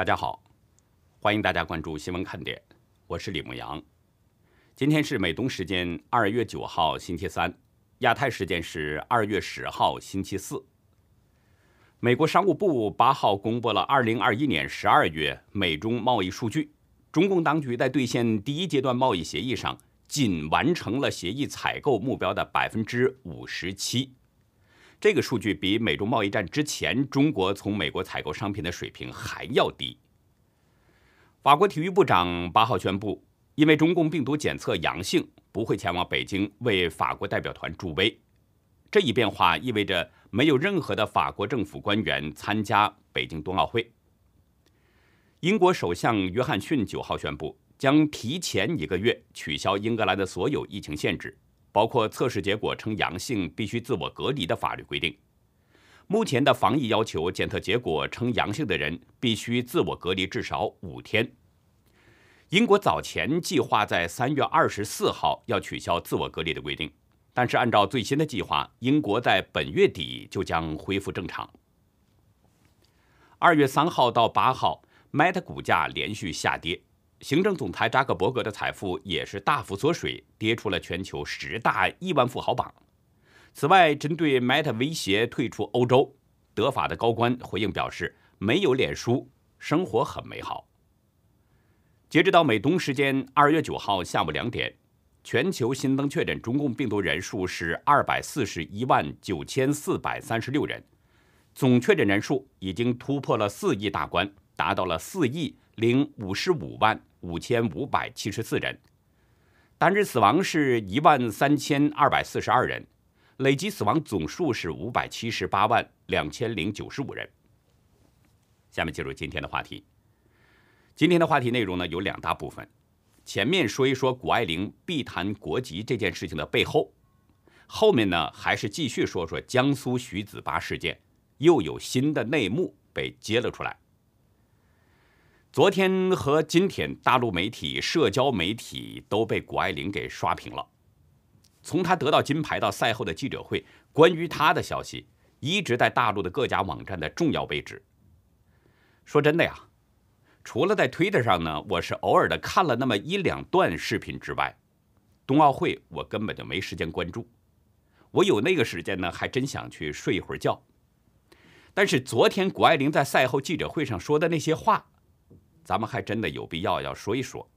大家好，欢迎大家关注新闻看点，我是李牧阳。今天是美东时间二月九号星期三，亚太时间是二月十号星期四。美国商务部八号公布了二零二一年十二月美中贸易数据，中共当局在兑现第一阶段贸易协议上，仅完成了协议采购目标的百分之五十七。这个数据比美中贸易战之前中国从美国采购商品的水平还要低。法国体育部长八号宣布，因为中共病毒检测阳性，不会前往北京为法国代表团助威。这一变化意味着没有任何的法国政府官员参加北京冬奥会。英国首相约翰逊九号宣布，将提前一个月取消英格兰的所有疫情限制。包括测试结果呈阳性必须自我隔离的法律规定。目前的防疫要求，检测结果呈阳性的人必须自我隔离至少五天。英国早前计划在三月二十四号要取消自我隔离的规定，但是按照最新的计划，英国在本月底就将恢复正常。二月三号到八号，Meta 股价连续下跌。行政总裁扎克伯格的财富也是大幅缩水，跌出了全球十大亿万富豪榜。此外，针对 Meta 威胁退出欧洲，德法的高官回应表示，没有脸书，生活很美好。截止到美东时间二月九号下午两点，全球新增确诊中共病毒人数是二百四十一万九千四百三十六人，总确诊人数已经突破了四亿大关，达到了四亿零五十五万。五千五百七十四人，单日死亡是一万三千二百四十二人，累计死亡总数是五百七十八万两千零九十五人。下面进入今天的话题。今天的话题内容呢有两大部分，前面说一说谷爱凌避谈国籍这件事情的背后，后面呢还是继续说说江苏徐子巴事件，又有新的内幕被揭了出来。昨天和今天，大陆媒体、社交媒体都被谷爱凌给刷屏了。从她得到金牌到赛后的记者会，关于她的消息一直在大陆的各家网站的重要位置。说真的呀，除了在推特上呢，我是偶尔的看了那么一两段视频之外，冬奥会我根本就没时间关注。我有那个时间呢，还真想去睡一会儿觉。但是昨天谷爱凌在赛后记者会上说的那些话。咱们还真的有必要要说一说。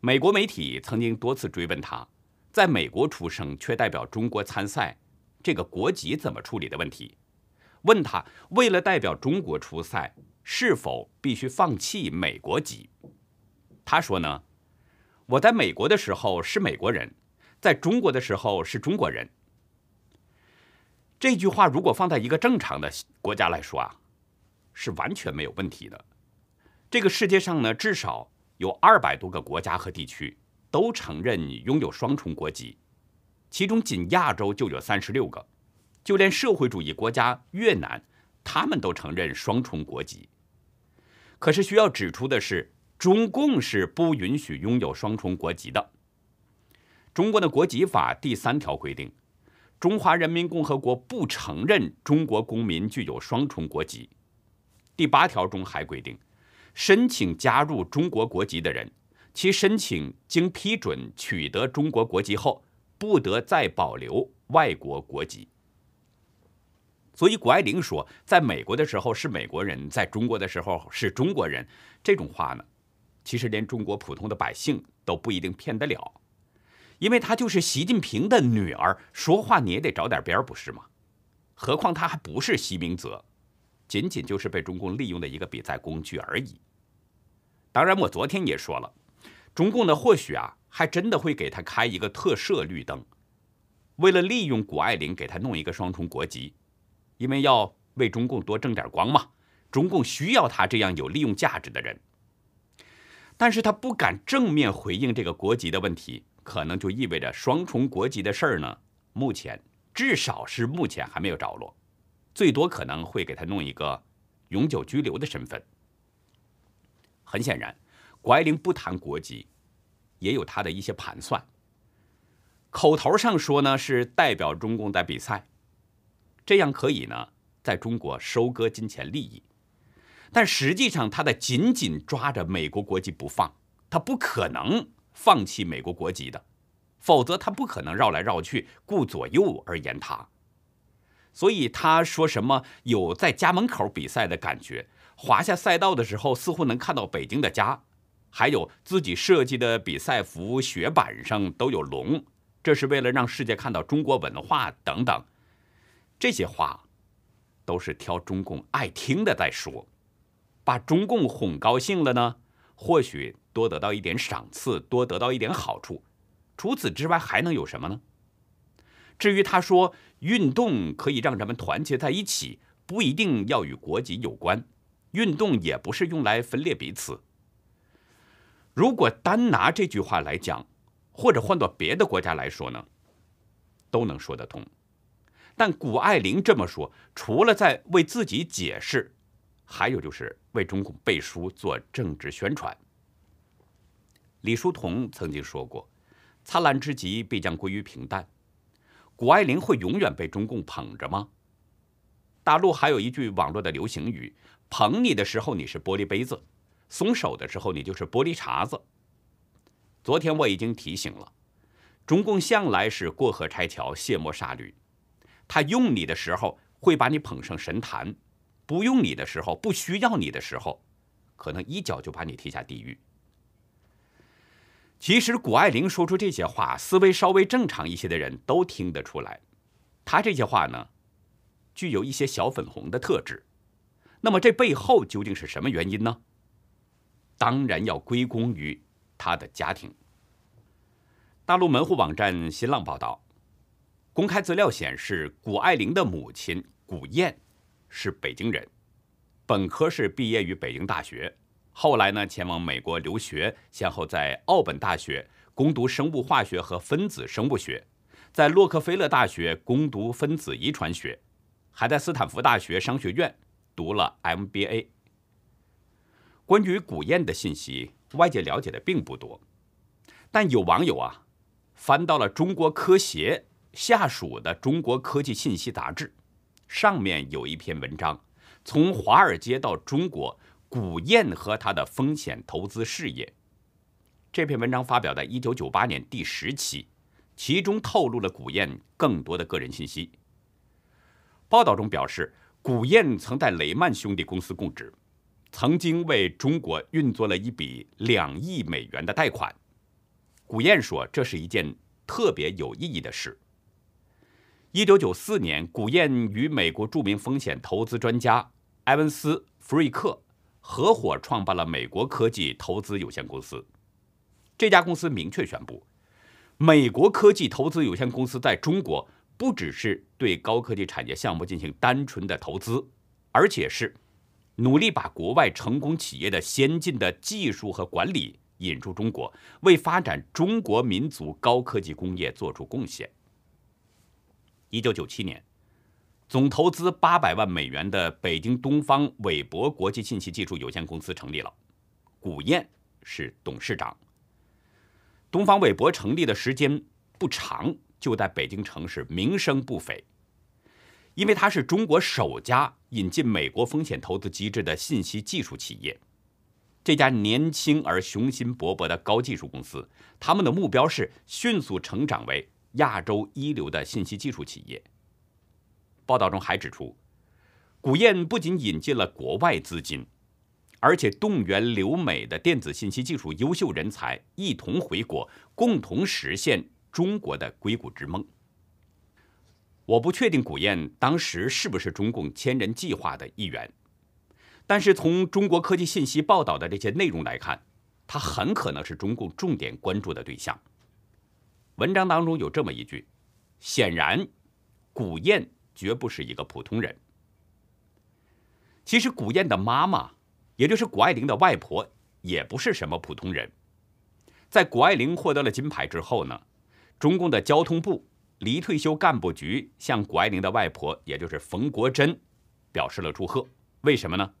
美国媒体曾经多次追问他，在美国出生却代表中国参赛，这个国籍怎么处理的问题？问他为了代表中国出赛，是否必须放弃美国籍？他说呢，我在美国的时候是美国人，在中国的时候是中国人。这句话如果放在一个正常的国家来说啊，是完全没有问题的。这个世界上呢，至少有二百多个国家和地区都承认拥有双重国籍，其中仅亚洲就有三十六个，就连社会主义国家越南，他们都承认双重国籍。可是需要指出的是，中共是不允许拥有双重国籍的。中国的国籍法第三条规定，中华人民共和国不承认中国公民具有双重国籍。第八条中还规定。申请加入中国国籍的人，其申请经批准取得中国国籍后，不得再保留外国国籍。所以，谷爱凌说，在美国的时候是美国人，在中国的时候是中国人，这种话呢，其实连中国普通的百姓都不一定骗得了，因为她就是习近平的女儿，说话你也得找点边儿，不是吗？何况她还不是习明泽，仅仅就是被中共利用的一个比赛工具而已。当然，我昨天也说了，中共呢或许啊还真的会给他开一个特赦绿灯，为了利用谷爱凌给他弄一个双重国籍，因为要为中共多挣点光嘛。中共需要他这样有利用价值的人，但是他不敢正面回应这个国籍的问题，可能就意味着双重国籍的事儿呢，目前至少是目前还没有着落，最多可能会给他弄一个永久居留的身份。很显然，谷爱凌不谈国籍，也有他的一些盘算。口头上说呢是代表中共在比赛，这样可以呢在中国收割金钱利益。但实际上他在紧紧抓着美国国籍不放，他不可能放弃美国国籍的，否则他不可能绕来绕去顾左右而言他。所以他说什么有在家门口比赛的感觉，滑下赛道的时候似乎能看到北京的家，还有自己设计的比赛服雪板上都有龙，这是为了让世界看到中国文化等等。这些话都是挑中共爱听的在说，把中共哄高兴了呢，或许多得到一点赏赐，多得到一点好处。除此之外还能有什么呢？至于他说运动可以让人们团结在一起，不一定要与国籍有关，运动也不是用来分裂彼此。如果单拿这句话来讲，或者换到别的国家来说呢，都能说得通。但谷爱凌这么说，除了在为自己解释，还有就是为中共背书做政治宣传。李叔同曾经说过：“灿烂之极必将归于平淡。”谷爱凌会永远被中共捧着吗？大陆还有一句网络的流行语：“捧你的时候你是玻璃杯子，松手的时候你就是玻璃碴子。”昨天我已经提醒了，中共向来是过河拆桥、卸磨杀驴。他用你的时候会把你捧上神坛，不用你的时候、不需要你的时候，可能一脚就把你踢下地狱。其实，谷爱凌说出这些话，思维稍微正常一些的人都听得出来。她这些话呢，具有一些小粉红的特质。那么，这背后究竟是什么原因呢？当然要归功于他的家庭。大陆门户网站新浪报道，公开资料显示，谷爱凌的母亲谷燕是北京人，本科是毕业于北京大学。后来呢，前往美国留学，先后在奥本大学攻读生物化学和分子生物学，在洛克菲勒大学攻读分子遗传学，还在斯坦福大学商学院读了 MBA。关于古燕的信息，外界了解的并不多，但有网友啊，翻到了中国科协下属的《中国科技信息》杂志，上面有一篇文章，从华尔街到中国。古燕和他的风险投资事业。这篇文章发表在一九九八年第十期，其中透露了古燕更多的个人信息。报道中表示，古燕曾在雷曼兄弟公司供职，曾经为中国运作了一笔两亿美元的贷款。古燕说，这是一件特别有意义的事。一九九四年，古燕与美国著名风险投资专家埃文斯·弗瑞克。合伙创办了美国科技投资有限公司。这家公司明确宣布，美国科技投资有限公司在中国不只是对高科技产业项目进行单纯的投资，而且是努力把国外成功企业的先进的技术和管理引入中国，为发展中国民族高科技工业做出贡献。一九九七年。总投资八百万美元的北京东方韦博国际信息技术有限公司成立了，古燕是董事长。东方韦博成立的时间不长，就在北京城市名声不菲，因为它是中国首家引进美国风险投资机制的信息技术企业。这家年轻而雄心勃勃的高技术公司，他们的目标是迅速成长为亚洲一流的信息技术企业。报道中还指出，古燕不仅引进了国外资金，而且动员留美的电子信息技术优秀人才一同回国，共同实现中国的硅谷之梦。我不确定古燕当时是不是中共千人计划的一员，但是从中国科技信息报道的这些内容来看，他很可能是中共重点关注的对象。文章当中有这么一句：显然，古燕。绝不是一个普通人。其实，古燕的妈妈，也就是谷爱凌的外婆，也不是什么普通人。在谷爱凌获得了金牌之后呢，中共的交通部离退休干部局向谷爱凌的外婆，也就是冯国珍，表示了祝贺。为什么呢？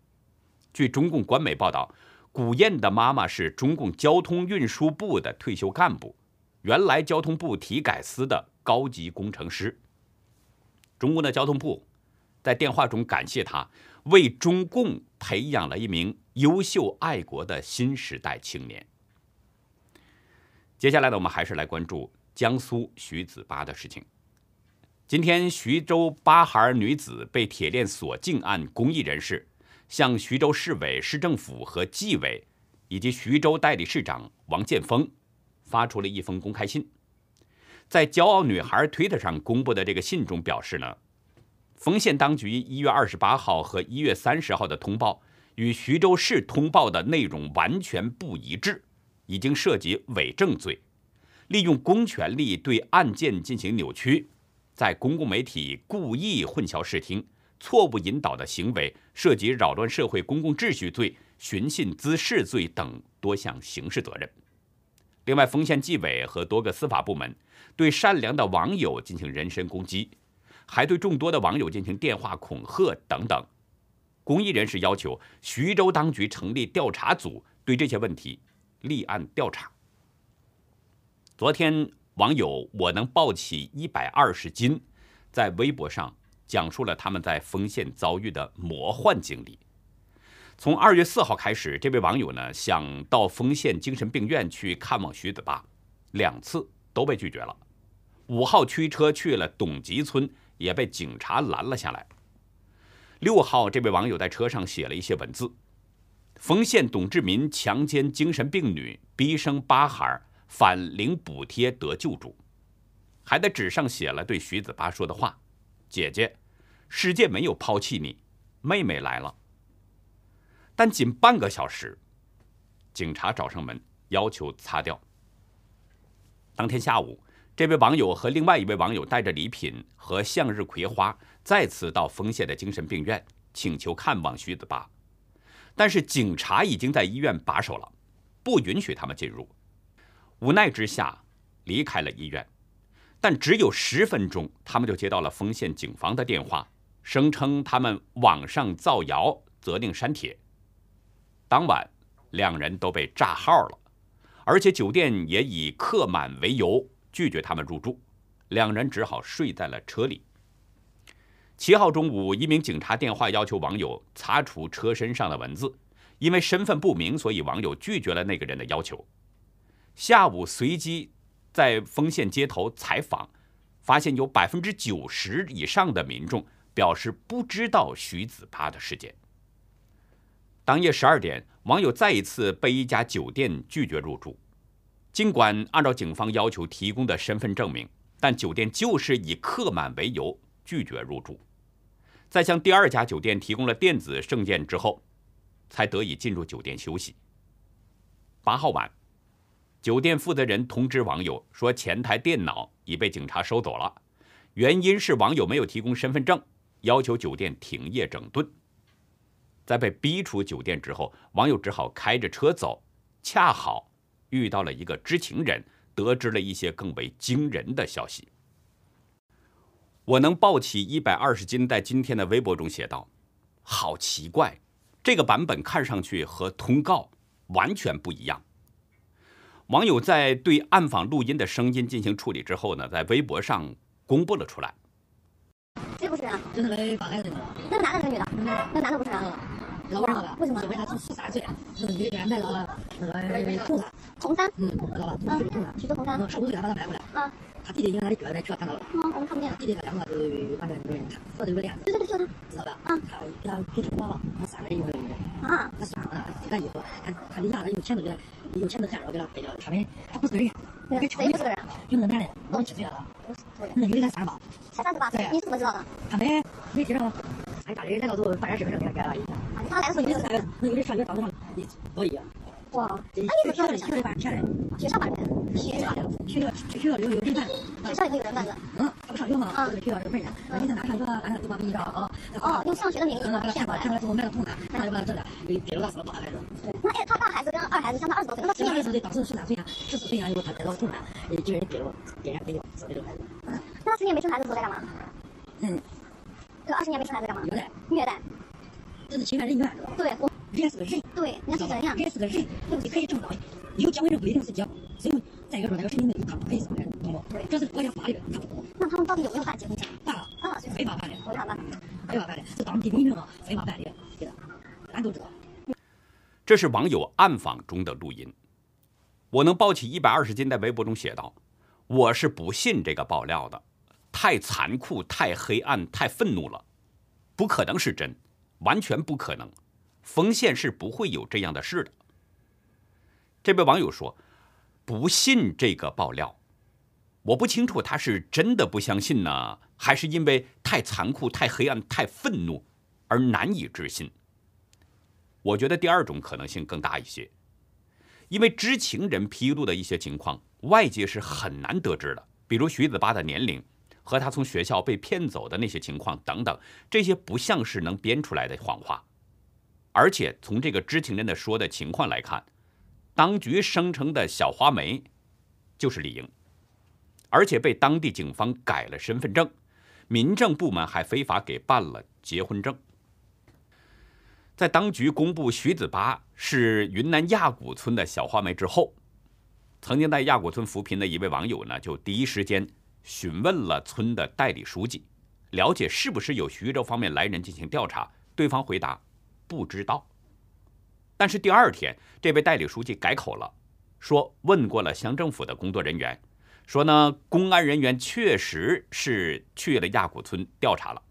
据中共官媒报道，古燕的妈妈是中共交通运输部的退休干部，原来交通部体改司的高级工程师。中共的交通部在电话中感谢他为中共培养了一名优秀爱国的新时代青年。接下来呢，我们还是来关注江苏徐子巴的事情。今天，徐州八孩女子被铁链锁境案公益人士向徐州市委、市政府和纪委以及徐州代理市长王建峰发出了一封公开信。在“骄傲女孩”推特上公布的这个信中表示呢，丰县当局一月二十八号和一月三十号的通报与徐州市通报的内容完全不一致。已经涉及伪证罪，利用公权力对案件进行扭曲，在公共媒体故意混淆视听、错误引导的行为，涉及扰乱社会公共秩序罪、寻衅滋事罪等多项刑事责任。另外，丰县纪委和多个司法部门对善良的网友进行人身攻击，还对众多的网友进行电话恐吓等等。公益人士要求徐州当局成立调查组，对这些问题。立案调查。昨天，网友我能抱起一百二十斤，在微博上讲述了他们在丰县遭遇的魔幻经历。从二月四号开始，这位网友呢想到丰县精神病院去看望徐子爸，两次都被拒绝了。五号驱车去了董集村，也被警察拦了下来。六号，这位网友在车上写了一些文字。丰县董志民强奸精神病女，逼生八孩，反领补贴得救助，还在纸上写了对徐子巴说的话：“姐姐，世界没有抛弃你，妹妹来了。”但仅半个小时，警察找上门，要求擦掉。当天下午，这位网友和另外一位网友带着礼品和向日葵花，再次到丰县的精神病院，请求看望徐子巴。但是警察已经在医院把守了，不允许他们进入。无奈之下，离开了医院。但只有十分钟，他们就接到了丰县警方的电话，声称他们网上造谣，责令删帖。当晚，两人都被炸号了，而且酒店也以客满为由拒绝他们入住，两人只好睡在了车里。七号中午，一名警察电话要求网友擦除车身上的文字，因为身份不明，所以网友拒绝了那个人的要求。下午随机在丰县街头采访，发现有百分之九十以上的民众表示不知道徐子巴的事件。当夜十二点，网友再一次被一家酒店拒绝入住，尽管按照警方要求提供的身份证明，但酒店就是以客满为由拒绝入住。在向第二家酒店提供了电子证件之后，才得以进入酒店休息。八号晚，酒店负责人通知网友说，前台电脑已被警察收走了，原因是网友没有提供身份证，要求酒店停业整顿。在被逼出酒店之后，网友只好开着车走，恰好遇到了一个知情人，得知了一些更为惊人的消息。我能抱起一百二十斤，在今天的微博中写道：“好奇怪，这个版本看上去和通告完全不一样。”网友在对暗访录音的声音进行处理之后呢，在微博上公布了出来。这不是啊？就是来把孩子的。那个男的是女的？那男的不是啊？老二。为什么？因为他从十三岁，是女的卖了那个红山。红山？嗯，知道吧？嗯，徐州红山。十五岁把他买回来。啊。他弟弟因为他的哥在车上看到了，嗯，我们看不见。弟弟他两个就反正没人看，锁着有个链子，对对对，就他，知道吧？啊，他给他给承包了，他三个人一个人啊，他算了，他意思，他他底下他有钱都给他，有钱都干了给他背了，他们他不是个人，对，谁不是个人？有那男的，五十七岁了，那女的才三十八，才三十八，对，你是怎么知道的？他没没知道，哎，大人来了之后办点身份证给他改了一下，他来的时候有那个那个上学当时上高一。哇，那意思是学了钱嘞，学上班人，学上学校学校里有人办，学校里头有人办的，嗯，他不上学嘛，啊，学校这门人，那你在哪上学啊？俺就把名义照啊，哦，用上学的名义骗过来，骗过来之后卖了童男，然后就把他这俩给给了他四个大孩子。那哎，他大孩子跟二孩子相差二十多岁，那十二岁当时十三岁啊，十四岁啊，有他带了童男，几个人给了，给人给了四个孩子。那他十年没生孩子时候在干嘛？嗯，这二十年没生孩子干嘛？虐待，虐待，这是侵犯人权，对，我。人是个人，对，人家是人呀，人是个人，东西可以正当，有结婚证不一定是结，所以再一个说那个神经病他不可以生人，懂不？对，这是国家法律，他不懂。那他们到底有没有办结婚证？办了，啊，非法办的，非法办的，非法办的，是当地民政啊，非法办的，对的。俺都知道。这是网友暗访中的录音。我能抱起一百二十斤，在微博中写道：“我是不信这个爆料的，太残酷、太黑暗、太愤怒了，不可能是真，完全不可能。丰县是不会有这样的事的。”这位网友说：“不信这个爆料，我不清楚他是真的不相信呢，还是因为太残酷、太黑暗、太愤怒而难以置信。”我觉得第二种可能性更大一些。因为知情人披露的一些情况，外界是很难得知的，比如徐子巴的年龄和他从学校被骗走的那些情况等等，这些不像是能编出来的谎话。而且从这个知情人的说的情况来看，当局声称的小花梅就是李莹，而且被当地警方改了身份证，民政部门还非法给办了结婚证。在当局公布徐子巴是云南亚古村的小花梅之后，曾经在亚古村扶贫的一位网友呢，就第一时间询问了村的代理书记，了解是不是有徐州方面来人进行调查。对方回答不知道。但是第二天，这位代理书记改口了，说问过了乡政府的工作人员，说呢公安人员确实是去了亚古村调查了。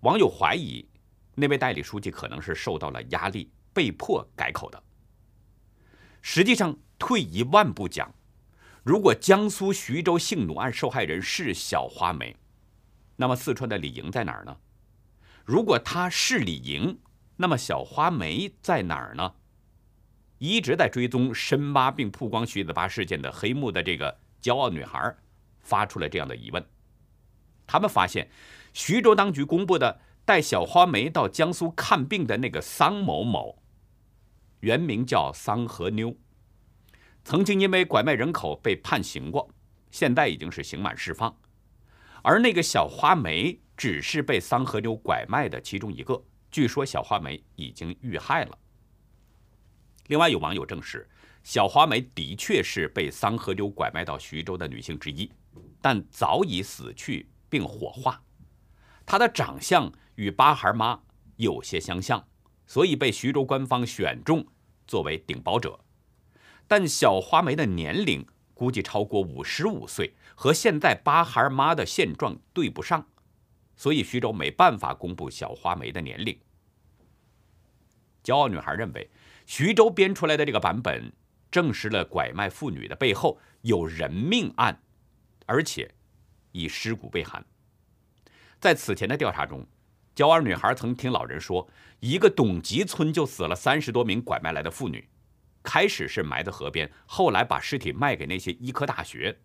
网友怀疑。那位代理书记可能是受到了压力，被迫改口的。实际上，退一万步讲，如果江苏徐州性奴案受害人是小花梅，那么四川的李莹在哪儿呢？如果他是李莹，那么小花梅在哪儿呢？一直在追踪、深挖并曝光徐子巴事件的黑幕的这个骄傲女孩，发出了这样的疑问。他们发现，徐州当局公布的。带小花梅到江苏看病的那个桑某某，原名叫桑和妞，曾经因为拐卖人口被判刑过，现在已经是刑满释放。而那个小花梅只是被桑和妞拐卖的其中一个，据说小花梅已经遇害了。另外有网友证实，小花梅的确是被桑和妞拐卖到徐州的女性之一，但早已死去并火化，她的长相。与八孩妈有些相像，所以被徐州官方选中作为顶包者。但小花梅的年龄估计超过五十五岁，和现在八孩妈的现状对不上，所以徐州没办法公布小花梅的年龄。骄傲女孩认为，徐州编出来的这个版本证实了拐卖妇女的背后有人命案，而且以尸骨被寒。在此前的调查中。骄傲女孩曾听老人说，一个董集村就死了三十多名拐卖来的妇女，开始是埋在河边，后来把尸体卖给那些医科大学。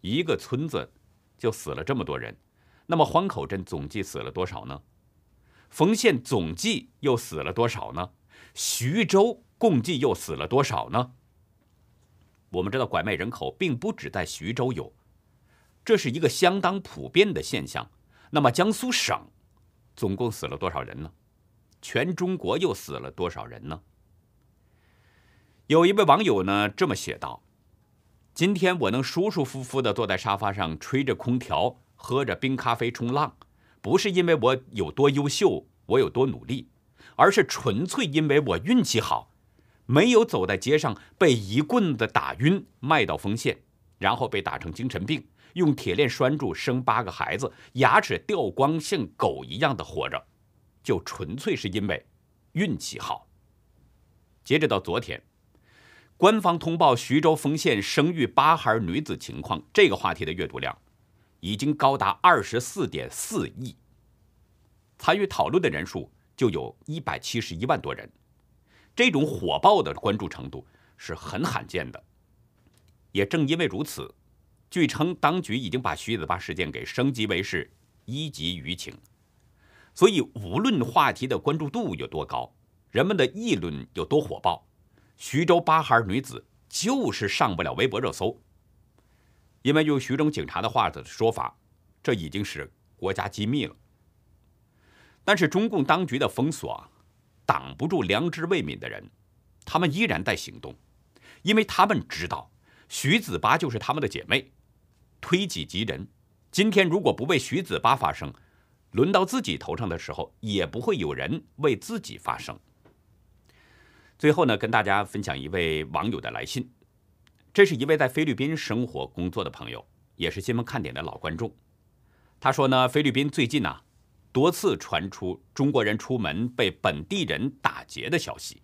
一个村子就死了这么多人，那么欢口镇总计死了多少呢？丰县总计又死了多少呢？徐州共计又死了多少呢？我们知道，拐卖人口并不只在徐州有，这是一个相当普遍的现象。那么江苏省总共死了多少人呢？全中国又死了多少人呢？有一位网友呢这么写道：“今天我能舒舒服服的坐在沙发上吹着空调，喝着冰咖啡冲浪，不是因为我有多优秀，我有多努力，而是纯粹因为我运气好，没有走在街上被一棍子打晕，卖到丰县，然后被打成精神病。”用铁链拴住，生八个孩子，牙齿掉光，像狗一样的活着，就纯粹是因为运气好。截止到昨天，官方通报徐州丰县生育八孩女子情况这个话题的阅读量已经高达二十四点四亿，参与讨论的人数就有一百七十一万多人，这种火爆的关注程度是很罕见的。也正因为如此。据称，当局已经把徐子巴事件给升级为是一级舆情，所以无论话题的关注度有多高，人们的议论有多火爆，徐州八孩女子就是上不了微博热搜。因为用徐州警察的话的说法，这已经是国家机密了。但是中共当局的封锁挡不住良知未泯的人，他们依然在行动，因为他们知道徐子巴就是他们的姐妹。推己及人，今天如果不为徐子巴发声，轮到自己头上的时候，也不会有人为自己发声。最后呢，跟大家分享一位网友的来信，这是一位在菲律宾生活工作的朋友，也是新闻看点的老观众。他说呢，菲律宾最近呢，多次传出中国人出门被本地人打劫的消息。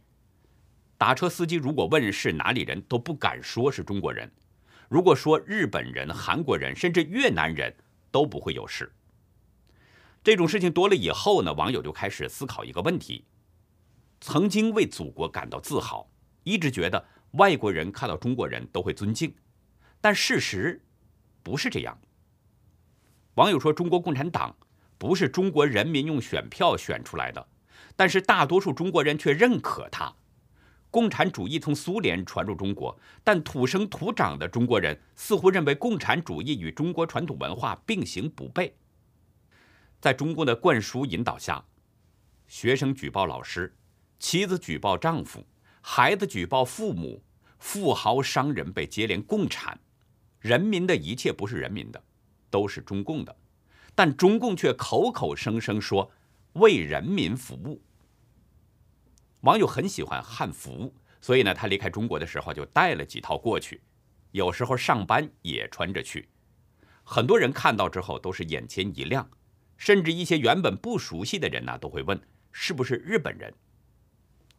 打车司机如果问是哪里人，都不敢说是中国人；如果说日本人、韩国人，甚至越南人都不会有事。这种事情多了以后呢，网友就开始思考一个问题：曾经为祖国感到自豪，一直觉得外国人看到中国人都会尊敬，但事实不是这样。网友说：“中国共产党不是中国人民用选票选出来的，但是大多数中国人却认可它。共产主义从苏联传入中国，但土生土长的中国人似乎认为共产主义与中国传统文化并行不悖。在中共的灌输引导下，学生举报老师，妻子举报丈夫，孩子举报父母，富豪商人被接连共产，人民的一切不是人民的。”都是中共的，但中共却口口声声说为人民服务。网友很喜欢汉服，所以呢，他离开中国的时候就带了几套过去，有时候上班也穿着去。很多人看到之后都是眼前一亮，甚至一些原本不熟悉的人呢，都会问是不是日本人。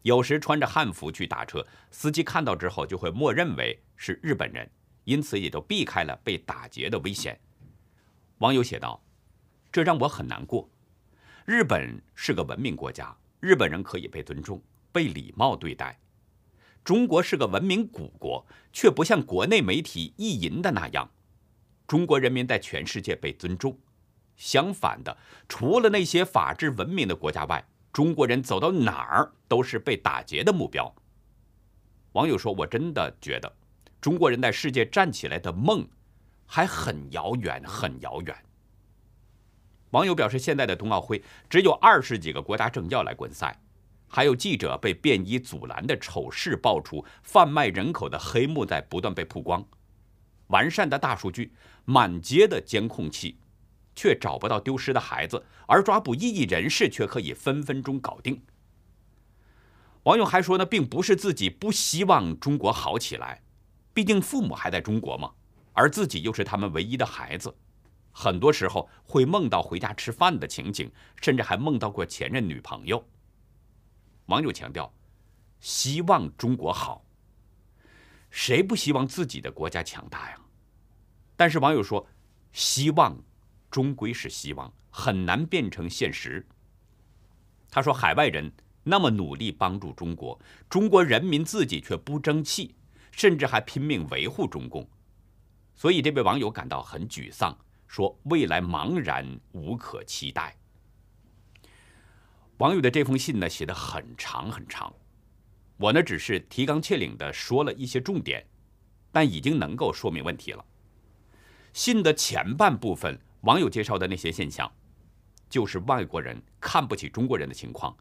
有时穿着汉服去打车，司机看到之后就会默认为是日本人，因此也就避开了被打劫的危险。网友写道：“这让我很难过。日本是个文明国家，日本人可以被尊重、被礼貌对待。中国是个文明古国，却不像国内媒体意淫的那样，中国人民在全世界被尊重。相反的，除了那些法治文明的国家外，中国人走到哪儿都是被打劫的目标。”网友说：“我真的觉得，中国人在世界站起来的梦。”还很遥远，很遥远。网友表示，现在的冬奥会只有二十几个国家政要来观赛，还有记者被便衣阻拦的丑事爆出，贩卖人口的黑幕在不断被曝光。完善的大数据，满街的监控器，却找不到丢失的孩子，而抓捕异议人士却可以分分钟搞定。网友还说呢，并不是自己不希望中国好起来，毕竟父母还在中国嘛。而自己又是他们唯一的孩子，很多时候会梦到回家吃饭的情景，甚至还梦到过前任女朋友。网友强调，希望中国好。谁不希望自己的国家强大呀？但是网友说，希望终归是希望，很难变成现实。他说，海外人那么努力帮助中国，中国人民自己却不争气，甚至还拼命维护中共。所以这位网友感到很沮丧，说未来茫然无可期待。网友的这封信呢写的很长很长，我呢只是提纲挈领的说了一些重点，但已经能够说明问题了。信的前半部分，网友介绍的那些现象，就是外国人看不起中国人的情况，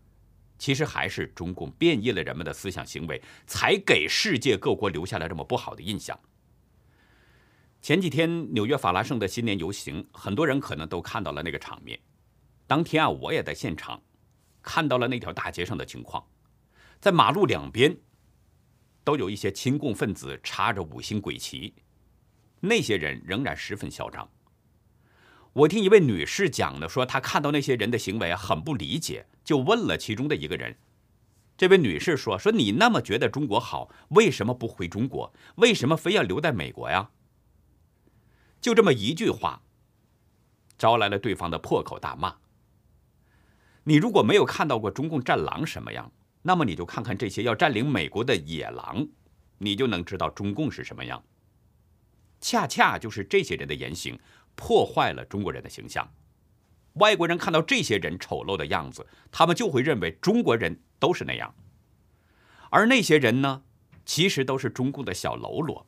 其实还是中共变异了人们的思想行为，才给世界各国留下了这么不好的印象。前几天纽约法拉盛的新年游行，很多人可能都看到了那个场面。当天啊，我也在现场，看到了那条大街上的情况。在马路两边，都有一些亲共分子插着五星鬼旗，那些人仍然十分嚣张。我听一位女士讲的，说她看到那些人的行为很不理解，就问了其中的一个人。这位女士说：“说你那么觉得中国好，为什么不回中国？为什么非要留在美国呀？”就这么一句话，招来了对方的破口大骂。你如果没有看到过中共战狼什么样，那么你就看看这些要占领美国的野狼，你就能知道中共是什么样。恰恰就是这些人的言行破坏了中国人的形象。外国人看到这些人丑陋的样子，他们就会认为中国人都是那样。而那些人呢，其实都是中共的小喽啰，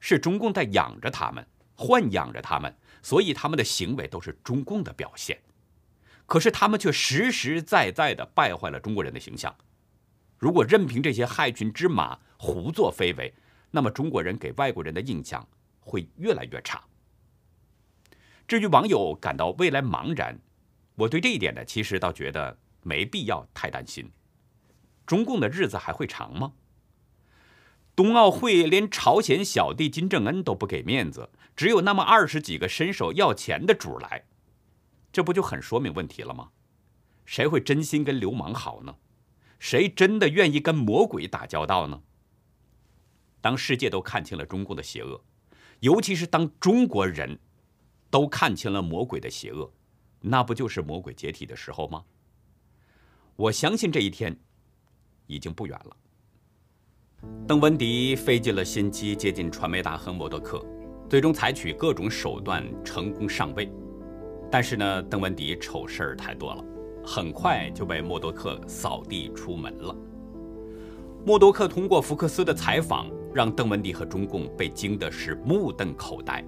是中共在养着他们。豢养着他们，所以他们的行为都是中共的表现。可是他们却实实在在地败坏了中国人的形象。如果任凭这些害群之马胡作非为，那么中国人给外国人的印象会越来越差。至于网友感到未来茫然，我对这一点呢，其实倒觉得没必要太担心。中共的日子还会长吗？冬奥会连朝鲜小弟金正恩都不给面子，只有那么二十几个伸手要钱的主儿来，这不就很说明问题了吗？谁会真心跟流氓好呢？谁真的愿意跟魔鬼打交道呢？当世界都看清了中共的邪恶，尤其是当中国人都看清了魔鬼的邪恶，那不就是魔鬼解体的时候吗？我相信这一天已经不远了。邓文迪费尽了心机接近传媒大亨默多克，最终采取各种手段成功上位。但是呢，邓文迪丑事儿太多了，很快就被默多克扫地出门了。默多克通过福克斯的采访，让邓文迪和中共被惊的是目瞪口呆。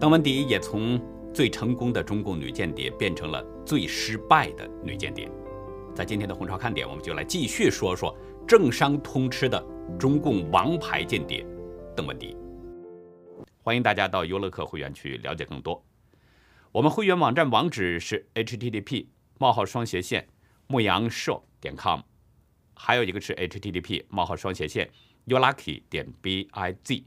邓文迪也从最成功的中共女间谍变成了最失败的女间谍。在今天的红潮看点，我们就来继续说说。政商通吃的中共王牌间谍邓文迪，欢迎大家到优乐客会员去了解更多。我们会员网站网址是 http: 冒号双斜线牧羊 show 点 com，还有一个是 http: 冒号双斜线 youlucky 点 biz。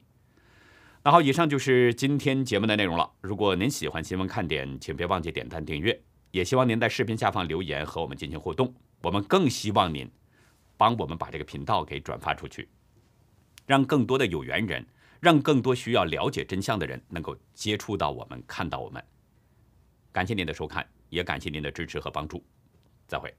那好，以上就是今天节目的内容了。如果您喜欢新闻看点，请别忘记点赞订阅，也希望您在视频下方留言和我们进行互动。我们更希望您。帮我们把这个频道给转发出去，让更多的有缘人，让更多需要了解真相的人能够接触到我们，看到我们。感谢您的收看，也感谢您的支持和帮助，再会。